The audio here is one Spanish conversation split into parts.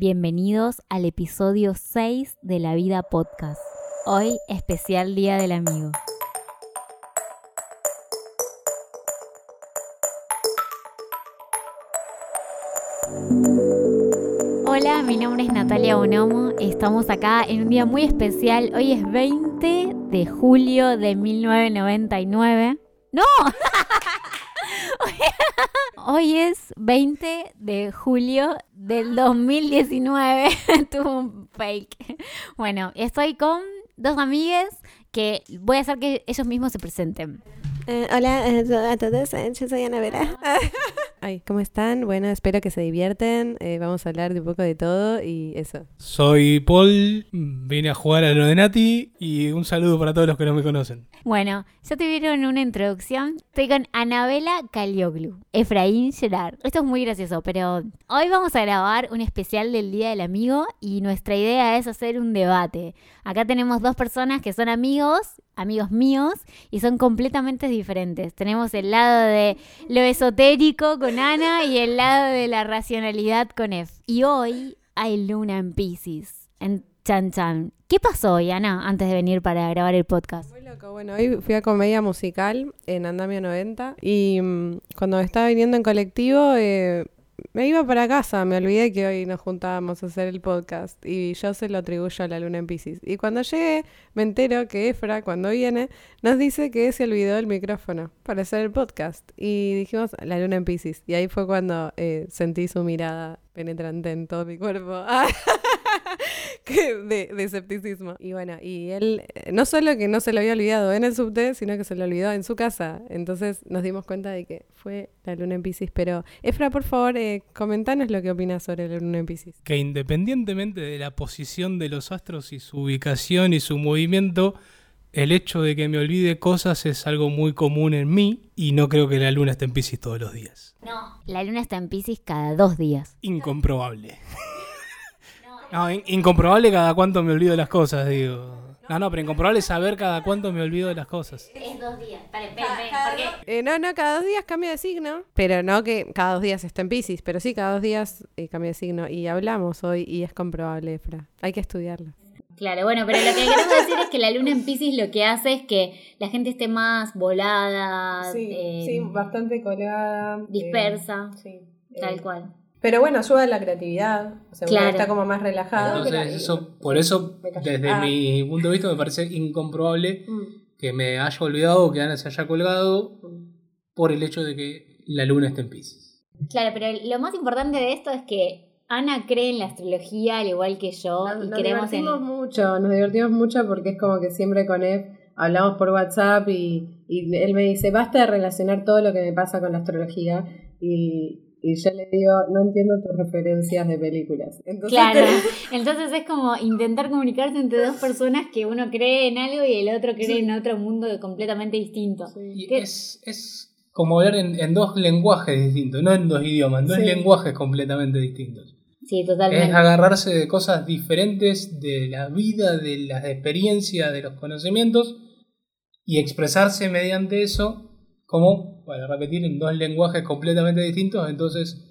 Bienvenidos al episodio 6 de La Vida Podcast. Hoy especial Día del Amigo. Hola, mi nombre es Natalia Bonomo. Estamos acá en un día muy especial. Hoy es 20 de julio de 1999. ¡No! Hoy es 20 de julio del 2019. Tuvo un fake. Bueno, estoy con dos amigas que voy a hacer que ellos mismos se presenten. Eh, hola eh, a todos, eh, yo soy Ana Vera. Ay, ¿cómo están? Bueno, espero que se divierten. Eh, vamos a hablar de un poco de todo y eso. Soy Paul, vine a jugar a lo de Nati y un saludo para todos los que no me conocen. Bueno, ya tuvieron una introducción. Estoy con Anabela Calioglu, Efraín Gerard. Esto es muy gracioso, pero hoy vamos a grabar un especial del Día del Amigo y nuestra idea es hacer un debate. Acá tenemos dos personas que son amigos, amigos míos, y son completamente diferentes. Tenemos el lado de lo esotérico con Ana y el lado de la racionalidad con Ef. Y hoy hay luna en Pisces, en Chan Chan. ¿Qué pasó hoy, Ana, antes de venir para grabar el podcast? Muy loco. Bueno, hoy fui a comedia musical en Andamio 90 y mm, cuando estaba viniendo en colectivo eh, me iba para casa. Me olvidé que hoy nos juntábamos a hacer el podcast y yo se lo atribuyo a la luna en Pisces. Y cuando llegué me entero que Efra, cuando viene, nos dice que se olvidó el micrófono para hacer el podcast. Y dijimos, la luna en Pisces. Y ahí fue cuando eh, sentí su mirada penetrante en todo mi cuerpo. de, de escepticismo. Y bueno, y él eh, no solo que no se lo había olvidado en el subte, sino que se lo olvidó en su casa. Entonces nos dimos cuenta de que fue la luna en Pisces. Pero, Efra, por favor, eh, comentanos lo que opinas sobre la luna en Pisces. Que independientemente de la posición de los astros y su ubicación y su movimiento, el hecho de que me olvide cosas es algo muy común en mí y no creo que la luna esté en Pisces todos los días. No, la luna está en Pisces cada dos días. Incomprobable. No, in- incomprobable cada cuánto me olvido de las cosas, digo. No, no, pero incomprobable saber cada cuánto me olvido de las cosas. Es dos días. Esperen, esperen, esperen, porque Eh, no, no, cada dos días cambia de signo. Pero no que cada dos días está en Pisces, pero sí, cada dos días eh, cambia de signo. Y hablamos hoy y es comprobable, Efra. Hay que estudiarlo. Claro, bueno, pero lo que queremos decir es que la luna en Pisces lo que hace es que la gente esté más volada, eh, bastante colgada. dispersa, sí. tal cual. Pero bueno, ayuda a la creatividad. O sea, Claro. uno está como más relajado. Entonces, eso, por eso, desde Ah. mi punto de vista, me parece incomprobable Mm, que me haya olvidado o que Ana se haya colgado por el hecho de que la luna esté en Pisces. Claro, pero lo más importante de esto es que Ana cree en la astrología al igual que yo Nos, y nos creemos en... divertimos mucho, nos divertimos mucho porque es como que siempre con él hablamos por WhatsApp y, y él me dice, basta de relacionar todo lo que me pasa con la astrología y, y yo le digo, no entiendo tus referencias de películas. Entonces, Claro, entonces es como intentar comunicarse entre dos personas que uno cree en algo y el otro cree en otro mundo completamente distinto. Es, es como hablar en, en dos lenguajes distintos, no en dos idiomas, en dos Sí. lenguajes completamente distintos. Sí, Es agarrarse de cosas diferentes de la vida, de las experiencias, de los conocimientos y expresarse mediante eso como, para repetir, en dos lenguajes completamente distintos, entonces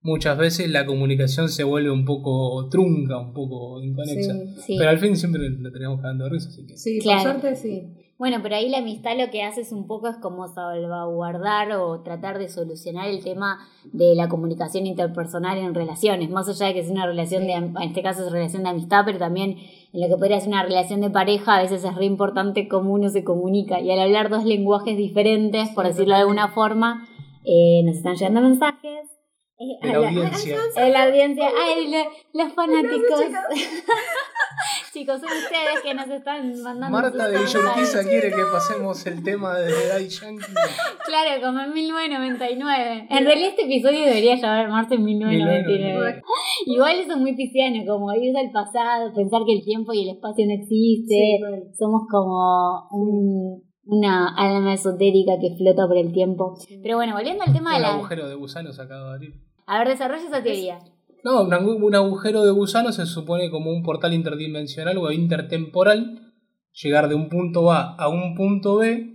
muchas veces la comunicación se vuelve un poco trunca, un poco inconexa. Sí. Pero al fin siempre la tenemos cagando de risa, así que... sí, Claro. por suerte sí. Bueno, pero ahí la amistad lo que hace es un poco es como salvaguardar o tratar de solucionar el tema de la comunicación interpersonal en relaciones, más allá de que es una relación de, en este caso es relación de amistad, pero también en lo que podría ser una relación de pareja, a veces es re importante cómo uno se comunica y al hablar dos lenguajes diferentes, por decirlo de alguna forma, eh, nos están llegando mensajes. eh, la audiencia. la audiencia, ay, lo- los fanáticos. Chicos, son ustedes que nos están mandando. Marta de. Villurquiza quiere que pasemos el tema de Daddy Yankee. Claro, como en 1999. En realidad este episodio debería llamarse en 1999. Igual eso es muy pisciano, como ir al pasado, pensar que el tiempo y el espacio no existe. Somos como un- una alma esotérica que flota por el tiempo. Pero bueno, volviendo al tema de la... agujero de gusano se acaba de abrir. A ver, desarrolla esa teoría. No, un, agu- un agujero de gusano se supone como un portal interdimensional o intertemporal. Llegar de un punto A a un punto B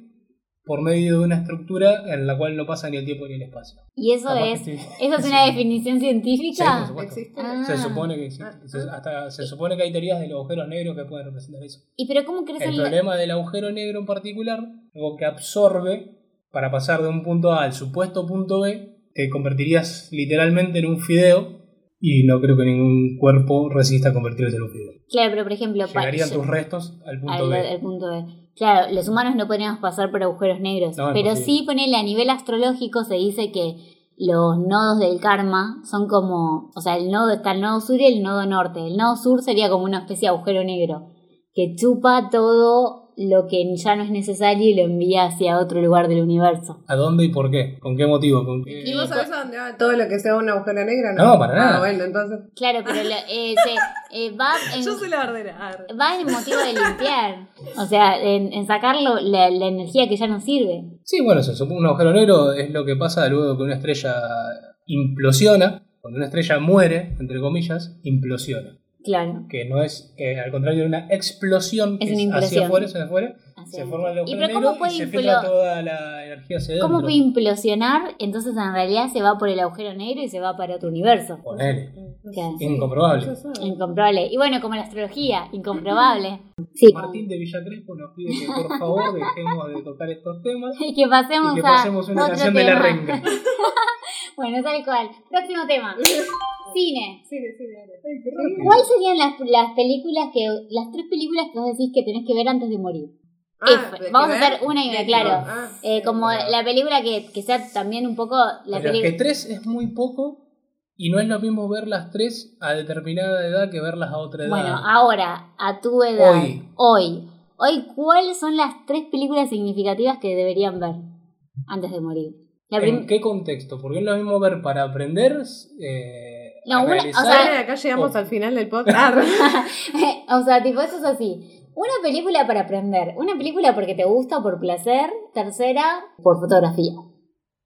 por medio de una estructura en la cual no pasa ni el tiempo ni el espacio. ¿Y eso Capaz es, que estoy- eso es una definición Sí, científica? por supuesto. ¿Existe? Ah. Se supone que existe. Ah. Se, hasta se supone que hay teorías de los agujeros negros que pueden representar eso. ¿Y pero cómo crees El el problema del agujero negro en particular, algo que absorbe para pasar de un punto A al supuesto punto B, te convertirías literalmente en un fideo y no creo que ningún cuerpo resista convertirse en un fideo. Claro, pero por ejemplo, Llegarían tus restos al punto al, B. al punto B. Claro, los humanos no podríamos pasar por agujeros negros, No, pero sí ponele a nivel astrológico se dice que los nodos del karma son como, o sea, el nodo está el nodo sur y el nodo norte. El nodo sur sería como una especie de agujero negro que chupa todo lo que ya no es necesario y lo envía hacia otro lugar del universo. ¿A dónde y por qué? ¿Con qué motivo? ¿Con qué- ¿Y vos sabés a dónde va todo lo que sea un agujero negro? No, para nada. Ah, bueno, entonces. Claro, pero lo- eh, se- eh, va en, Yo soy la verdadera. Arre. va en el motivo de limpiar, o sea, en, en sacar lo- la, la energía que ya no sirve. Sí, bueno, se supone un agujero negro es lo que pasa luego que una estrella implosiona. Cuando una estrella muere, entre comillas, implosiona. Claro. Que no es, que al contrario de una explosión, que Es una es hacia afuera, hacia afuera, se forma el ¿Y agujero pero negro cómo puede y se filtra toda la energía hacia ¿Cómo puede implosionar? Entonces en realidad se va por el agujero negro y se va para otro universo. Ponele. Claro. Incomprobable. Y bueno, como la astrología, incomprobable. Sí. Martín de Villa Crespo nos pide que por favor dejemos de tocar estos temas Y que pasemos, y que a pasemos una otro canción de la renga. Bueno, tal cual. Próximo tema. Cine. Sí, dale. ¿Cuáles serían las, las películas que, las tres películas que vos decís que tenés que ver antes de morir? Ah, F. ¿de Vamos a ver? hacer una y una, claro. Ah, Eh, como Claro. la película que, que sea también un poco la Pero que tres es muy poco y no es lo mismo ver las tres a determinada edad que verlas a otra edad. Bueno, ahora, a tu edad, Hoy. hoy, hoy, ¿cuáles son las tres películas significativas que deberían ver antes de morir? La prim- ¿En qué contexto? Porque es lo mismo ver para aprender, eh, No, a una- o sea, acá llegamos Oh. al final del podcast. o sea, tipo, eso es así. Una película para aprender, una película porque te gusta, por placer, tercera, por fotografía.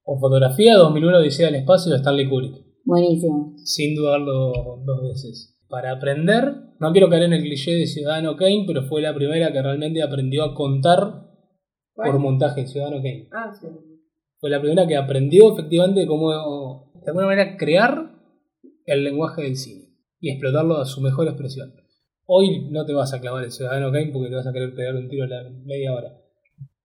o fotografía 2001 Odisea del Espacio de Stanley Kubrick. Buenísimo. Sin dudarlo dos veces. Para aprender, no quiero caer en el cliché de Ciudadano Kane, pero fue la primera que realmente aprendió a contar ¿Cuál? por montaje, Ciudadano Kane. ah, sí. Fue la primera que aprendió efectivamente cómo, de alguna manera, crear el lenguaje del cine y explotarlo a su mejor expresión. Hoy no te vas a clavar el Ciudadano Kane porque te vas a querer pegar un tiro a la media hora.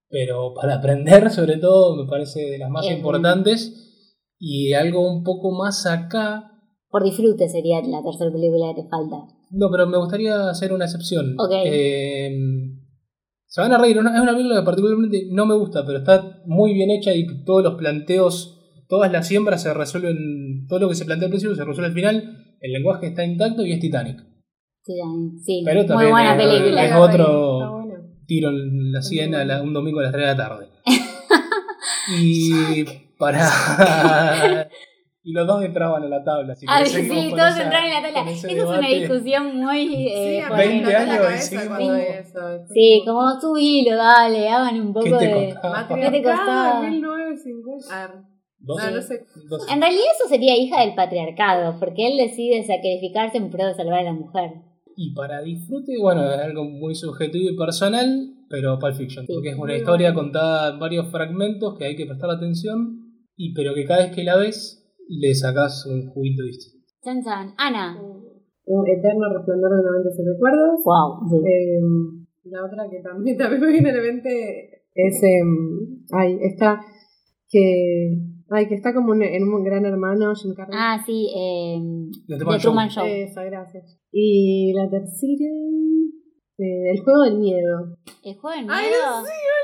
Pero para aprender, sobre todo, me parece de las más Es importantes y algo un poco más acá. Por disfrute sería la tercera película que te falta. No, pero me gustaría hacer una excepción. Ok. Eh, se van a reír, ¿no? es una película que particularmente no me gusta, pero está muy bien hecha y todos los planteos, todas las siembras se resuelven, todo lo que se plantea al principio se resuelve al final, el lenguaje está intacto y es Titanic. Sí, sí, Pero muy también buena es- película. es otro- bueno. Tiro en la sien a la- un domingo a las 3 de la tarde. y para... y los dos entraban a la tabla. Así que Ah, sí, todos esa- entraron en la tabla. Esa es una discusión muy... eh, Sí, a mí polémica. me 20 explotó la años y cabeza seguimos- cuando vi eso. Sí, como subilo, dale, hagan un poco ¿Qué te de... costaba? ¿Qué te costaba? Matriarcado, 1950. Arre. ¿Doce? No, no sé. En realidad eso sería hija del patriarcado, porque él decide sacrificarse en pro de salvar a la mujer. Y para disfrute, bueno, es algo muy subjetivo y personal, pero Pulp Fiction, Sí, porque es una historia bueno. contada en varios fragmentos que hay que prestar atención, y pero que cada vez que la ves le sacas un juguito distinto. Chan chan. Ana. Un eterno resplandor de una mente sin recuerdos. Wow. Sí. Eh, la otra que también, también me viene a la mente es. em, ay, esta que. Ay, que está como en un gran hermano, Jim Carrey. Ah, sí. Eh, The The Truman Truman Show. Show. Esa, gracias. Y la tercera. eh, el juego del miedo. ¿El juego del Ay, miedo? sí, boludo. Me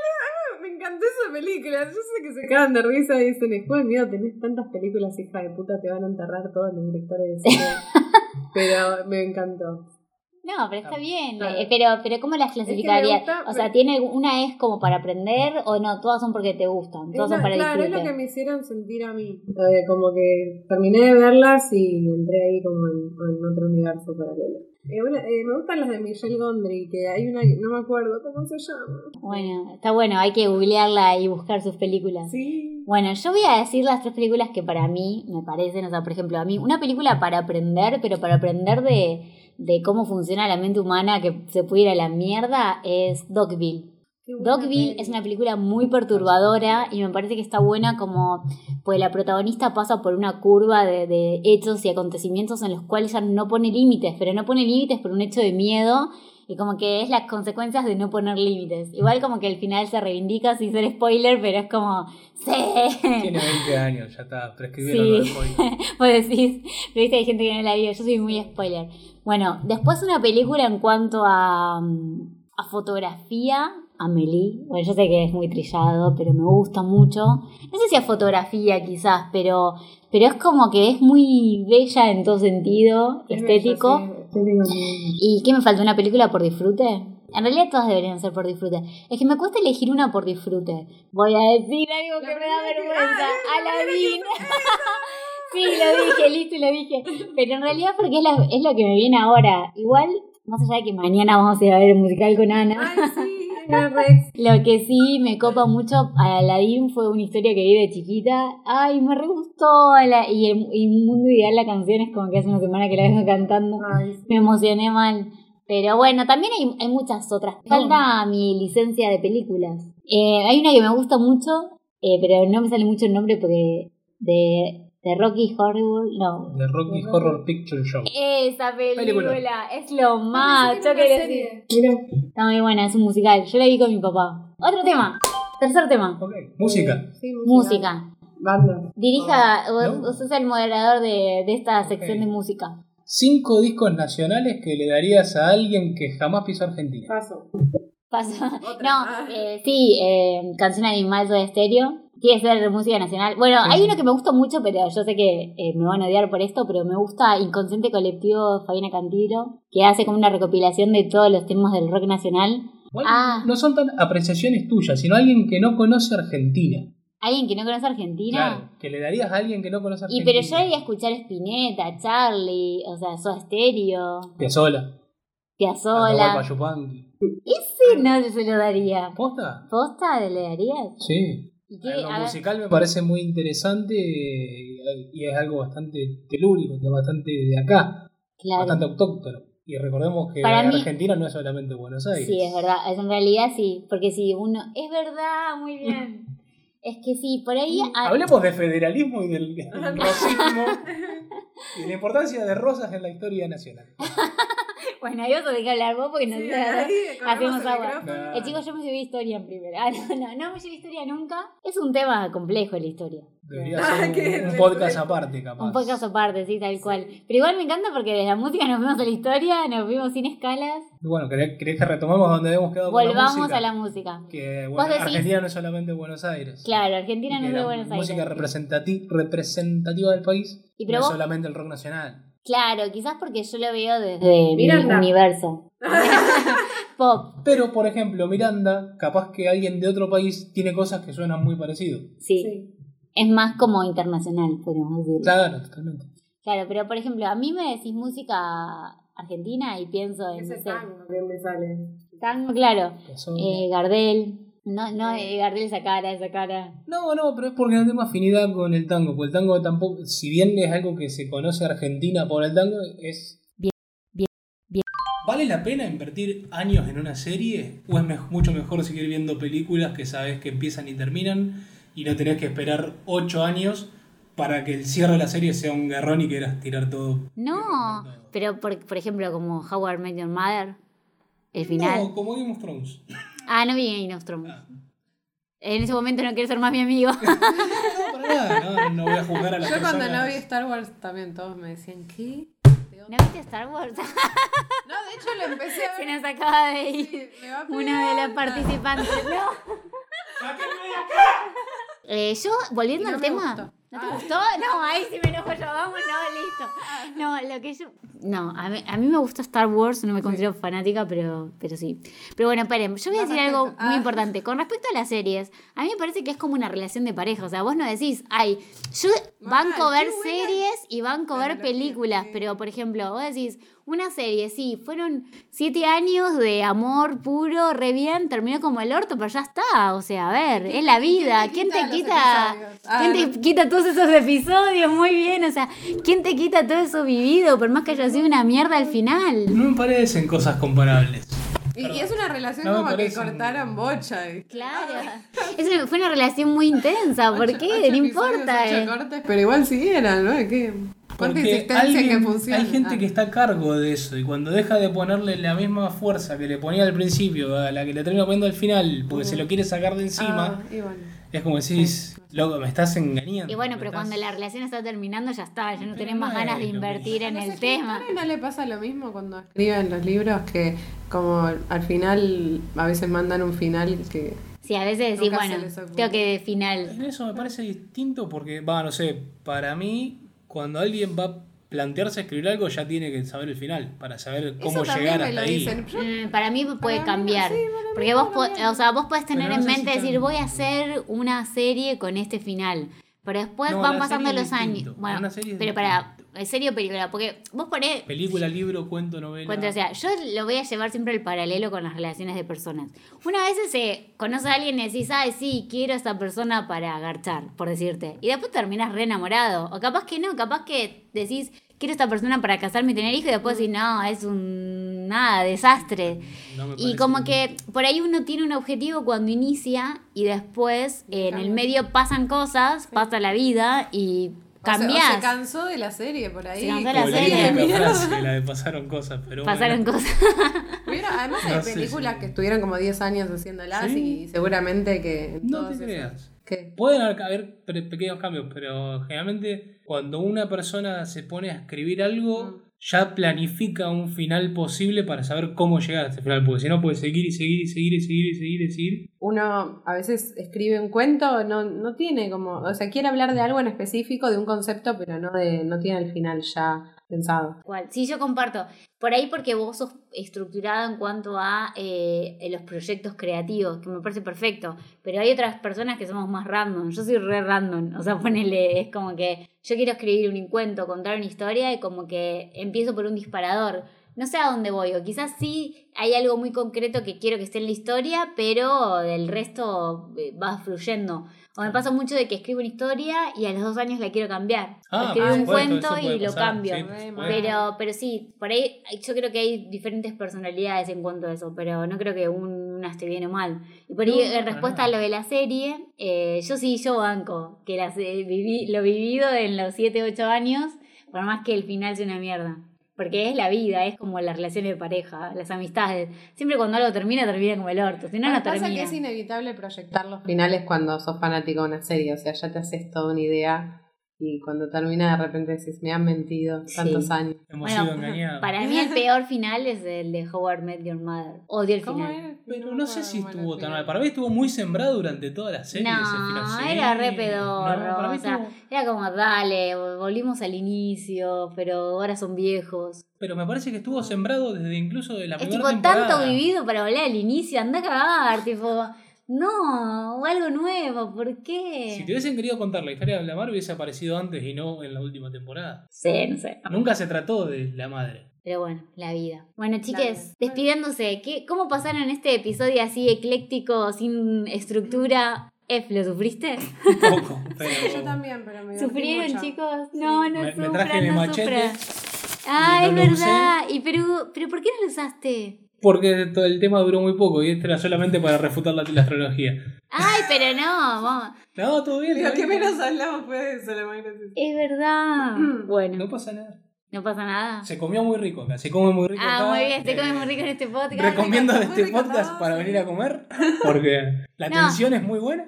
encantó esa película. Yo sé que se cagan de risa y dicen, del miedo, tenés tantas películas, hija de puta, te van a enterrar todos los directores de cine. Pero me encantó. No, pero está bien. Claro. Eh, pero, pero ¿cómo las clasificarías? gusta- o sea, ¿tiene una es como para aprender o no? Todas son porque te gustan. Es Todas la- son para claro, es lo que me hicieron sentir a mí. Eh, como que terminé de verlas y entré ahí como en, en otro universo paralelo. Eh, bueno, eh, me gustan las de Michelle Gondry, que hay una que no me acuerdo cómo se llama. Bueno, está bueno. Hay que googlearla y buscar sus películas. Sí. Bueno, yo voy a decir las tres películas que para mí me parecen, o sea, por ejemplo, a mí, una película para aprender, pero para aprender de, de cómo funciona la mente humana que se puede ir a la mierda, es Dogville. Dogville es una película muy perturbadora y me parece que está buena como pues la protagonista pasa por una curva de, de hechos y acontecimientos en los cuales ella no pone límites, pero no pone límites por un hecho de miedo y como que es las consecuencias de no poner límites. Igual como que al final se reivindica sin ser spoiler, pero es como, sí. Tiene 20 años, ya está, prescribieron Sí. lo de spoiler. Vos decís, pero viste hay gente que no la vio, yo soy muy spoiler. Bueno, después una película en cuanto a, mm, a fotografía, Amelie, bueno yo sé que es muy trillado, pero me gusta mucho. No sé si a fotografía quizás, pero, pero es como que es muy bella en todo sentido, estético. ¿Y qué me falta? ¿Una película por disfrute? En realidad todas deberían ser por disfrute. Es que me cuesta elegir una por disfrute. Voy a decir algo que me da vergüenza. Aladdin. sí, lo dije, listo, lo dije. Pero en realidad porque es, la- es lo que me viene ahora. Igual, más allá de que mañana vamos a ir a ver el musical con Ana. Ay, sí. Lo que sí me copa mucho a Aladdin fue una historia que vi de chiquita. Ay, me re gustó. la- y, el, y Mundo Ideal, la canción es como que hace una semana que la vengo cantando. Ay. Me emocioné mal. Pero bueno, también hay, hay muchas otras. Falta mi licencia de películas. Eh, hay una que me gusta mucho, eh, pero no me sale mucho el nombre porque de, de Rocky Horrible, no. The Rocky Horror Picture Show. Esa película, Película. es lo más. Yo quería decir. Está muy buena, es un musical. Yo la vi con mi papá. Otro tema. Tercer tema. Música. Sí, Música. Banda. Dirija, vos, ¿No? vos sos el moderador de, de esta sección de música. Cinco discos nacionales que le darías a alguien que jamás pisó Argentina. Paso. Paso. Otra. No, eh, sí, eh, Canción Animal de Estéreo. Quiere ser música nacional. Bueno, Sí, hay uno que me gusta mucho, pero yo sé que eh, me van a odiar por esto, pero me gusta Inconsciente Colectivo Fabiana Cantilo, que hace como una recopilación de todos los temas del rock nacional. Igual Ah. No son tan apreciaciones tuyas, sino alguien que no conoce Argentina. Alguien que no conoce Argentina. Claro, que le darías a alguien que no conoce Y Argentina. pero yo iría a escuchar Spinetta, Charlie, o sea, Soda Stereo. Atahualpa Yupanqui. Ese no se lo daría. ¿Posta? ¿Posta le darías? Sí. ¿Y lo musical me parece muy interesante eh, y es algo bastante telúrico, bastante de acá, Claro. bastante autóctono. Y recordemos que Para mí- Argentina no es solamente Buenos Aires. Sí, es verdad. Es- En realidad sí. Porque si uno. Es verdad, muy bien. Es que sí, por ahí. hay- Hablemos de federalismo y del, del racismo y la importancia de Rosas en la historia nacional. Bueno, ahí vas a dejar hablar vos porque no Sí, hacemos agua. micrófono. Eh, chicos, yo me llevé historia en primera. Ah, no, no, no me llevé historia nunca. Es un tema complejo la historia. Debería Ah, ser un, podcast aparte, capaz. Un podcast aparte, sí, tal cual. Pero igual me encanta porque desde la música nos fuimos a la historia, nos fuimos sin escalas. Bueno, ¿querés, querés que retomemos donde habíamos quedado con la Volvamos música? a la música. Que Vos bueno, decís- Argentina no es solamente Buenos Aires. Claro, Argentina no que es de Buenos Aires. música representati- representativa del país Y pero no vos- es solamente el rock nacional. Claro, quizás porque yo lo veo desde mi Miranda. universo. Pop, Pero, por ejemplo, Miranda, capaz que alguien de otro país tiene cosas que suenan muy parecido. sí. Sí. Es más como internacional, podríamos decir. Claro, totalmente. Claro, pero por ejemplo, a mí me decís música argentina y pienso en, no Ese sé, tango que me sale. tango, claro. Eso- Eh, Gardel. No, no, eh, Gardel esa cara, esa cara. No, no, pero es porque no tengo afinidad con el tango. Porque el tango tampoco, si bien es algo que se conoce Argentina por el tango, es. Bien, bien, bien. ¿Vale la pena invertir años en una serie? ¿O es me- mucho mejor seguir viendo películas que sabes que empiezan y terminan y no tenés que esperar ocho años para que el cierre de la serie sea un garrón y quieras tirar todo? No, pero por, por ejemplo, como Howard Met Your Mother, el final. No, como Game of Thrones. Ah, no vi Game of Thrones. Ah. En ese momento no quieres ser más mi amigo. No, para nada, no, no voy a juzgar a las Yo cuando no vi Star Wars también todos me decían, ¿qué? ¿No viste Star Wars? No, de hecho lo empecé a Se ver. nos acaba de ir Sí, una de las participantes. No. ¡Sáquenme de acá! Eh, yo, volviendo al tema. gustó. ¿No te Ah. gustó? No, ahí sí me enojo yo. Vamos, no, listo. No, lo que yo. No, a mí, a mí me gusta Star Wars, no me considero fanática, pero, pero sí. Pero bueno, esperen, yo voy a No, decir algo muy Ah. importante. Con respecto a las series, a mí me parece que es como una relación de pareja. O sea, vos no decís, ay, yo banco Mal, ver series y banco ver películas, pero por ejemplo, vos decís, una serie, sí, fueron siete años de amor puro, re bien, terminó como el orto, pero ya está. O sea, a ver, es la vida. ¿Quién te quita? Ah, ¿Quién te quita todos esos episodios? Muy bien, o sea, ¿quién te quita todo eso vivido? Por más que haya sido una mierda al final. No me parecen cosas comparables. Y es una relación No como que cortaran bocha. eh. Claro. Es una- fue una relación muy intensa. ¿Por Ocho- qué? ocho no importa. eh. cortes, pero igual siguieran, ¿no? ¿Qué? ¿Cuánta Porque alguien- que funciona? hay gente Ah. que está a cargo de eso y cuando deja de ponerle la misma fuerza que le ponía al principio a la que le termina poniendo al final porque se lo quiere sacar de encima, Ah, y bueno. es como decís, loco, me estás engañando. Y bueno, pero estás- cuando la relación está terminando ya está, ya no tenés más ganas de invertir en el tema. ¿No le pasa lo mismo cuando escriben los libros que como al final a veces mandan un final que... Sí, a veces decís, bueno, tengo que de final. En eso me parece distinto porque, va, no sé, para mí, cuando alguien va a plantearse escribir algo, ya tiene que saber el final, para saber cómo Eso llegar me hasta ahí. Mm, Para mí puede cambiar. sí, para mí Porque vos, po- o sea, vos podés tener en mente decir, voy a hacer una serie con este final. Pero después No, van pasando los años. Bueno, pero para, ¿en serio película? Porque vos ponés, Película, libro, cuento, novela. Cuento, o sea, yo lo voy a llevar siempre el paralelo con las relaciones de personas. Una vez se conoce a alguien y decís, ay, sí, quiero a esta persona para agarchar, por decirte. Y después terminas re enamorado. O capaz que no, capaz que decís, quiero a esta persona para casarme y tener hijos, y después decís, no, es un nada, desastre. No me Y como bien. que por ahí uno tiene un objetivo cuando inicia y después eh, en el medio pasan cosas, pasa la vida y o se- o cambias. se cansó de la serie por ahí. Se cansó de la serie. frase, la de pasaron cosas, pero Pasaron bueno. cosas. Hubiera- además hay No sé películas que estuvieron como 10 años haciéndolas Sí. y seguramente que No te esos- creas. ¿Qué? Pueden haber- haber pe- pequeños cambios, pero generalmente cuando una persona se pone a escribir algo, Mm. Ya planifica un final posible para saber cómo llegar a ese final, porque si no puede seguir y seguir y seguir y seguir y seguir y seguir. Uno a veces escribe un cuento, no, no tiene como, o sea, quiere hablar de algo en específico, de un concepto, pero no de, no tiene el final ya pensado. Sí, yo comparto. Por ahí porque vos sos estructurado en cuanto a eh, los proyectos creativos, que me parece perfecto. Pero hay otras personas que somos más random. Yo soy re random. O sea, ponele, es como que yo quiero escribir un cuento, contar una historia y como que empiezo por un disparador. No sé a dónde voy, o quizás sí hay algo muy concreto que quiero que esté en la historia, pero el resto eh, va fluyendo. O me pasa mucho de que escribo una historia y a los dos años la quiero cambiar. Ah, Escribo por un cuento y lo pasar, cambio. sí. Pero, pero sí, por ahí yo creo que hay diferentes personalidades en cuanto a eso, pero no creo que un- una esté bien o mal. Y por ahí, No, en respuesta a lo de la serie, eh, yo sí, yo banco, que las, eh, viví, lo vivido en los 7, 8 años, por más que el final sea una mierda. Porque es la vida, es como las relaciones de pareja, las amistades. Siempre cuando algo termina, termina como el orto. Si no, no pasa termina. que es inevitable proyectar los finales cuando sos fanático de una serie, o sea, ya te haces toda una idea y cuando termina de repente decís, me han mentido tantos Sí. años. Hemos Bueno, sido engañados. Para mí el peor final es el de Howard Met Your Mother. Odio el ¿Cómo final. era? Pero no sé si estuvo tan mal. el Para mí estuvo muy sembrado durante toda la serie ese final. No, Sí. era re No, pedorro. mí o sea, estuvo- era como, dale, volvimos al inicio, pero ahora son viejos. Pero me parece que estuvo sembrado desde incluso de la Es primera tipo temporada. tanto vivido para volver al inicio, anda a cagar, tipo, no, o algo nuevo, ¿por qué? Si te hubiesen querido contar la historia de la madre hubiese aparecido antes y no en la última temporada. Sí, no sé. Nunca se trató de la madre. Pero bueno, la vida. Bueno, chiques, despidiéndose, ¿qué, ¿cómo pasaron este episodio así ecléctico, sin estructura? F, ¿lo sufriste? Un poco, pero... Yo también, pero me ¿Sufrieron, mucho. chicos? No, no Me- me sufran, traje mi no machete sufran. Ah, es usé. verdad. ¿Y pero, pero por qué no lo usaste? Porque todo el tema duró muy poco y este era solamente para refutar la, la astrología. Ay, pero no, vamos. No, todo bien. Lo que menos hablamos fue de eso, lo más. Es verdad. Bueno, No pasa nada. No pasa nada. Se comió muy rico acá. Se come muy rico Ah, acá. muy bien, se Eh, come muy rico en este podcast. Recomiendo este podcast para venir a comer porque la No. atención es muy buena.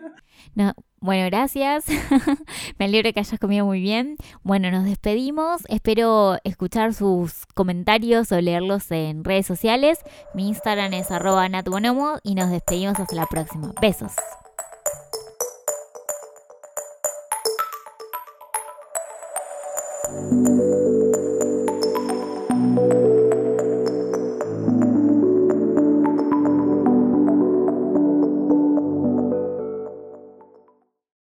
No, bueno, gracias. Me alegro que hayas comido muy bien. Bueno, nos despedimos. Espero escuchar sus comentarios o leerlos en redes sociales. Mi Instagram es arroba natbonomo y nos despedimos hasta la próxima. Besos.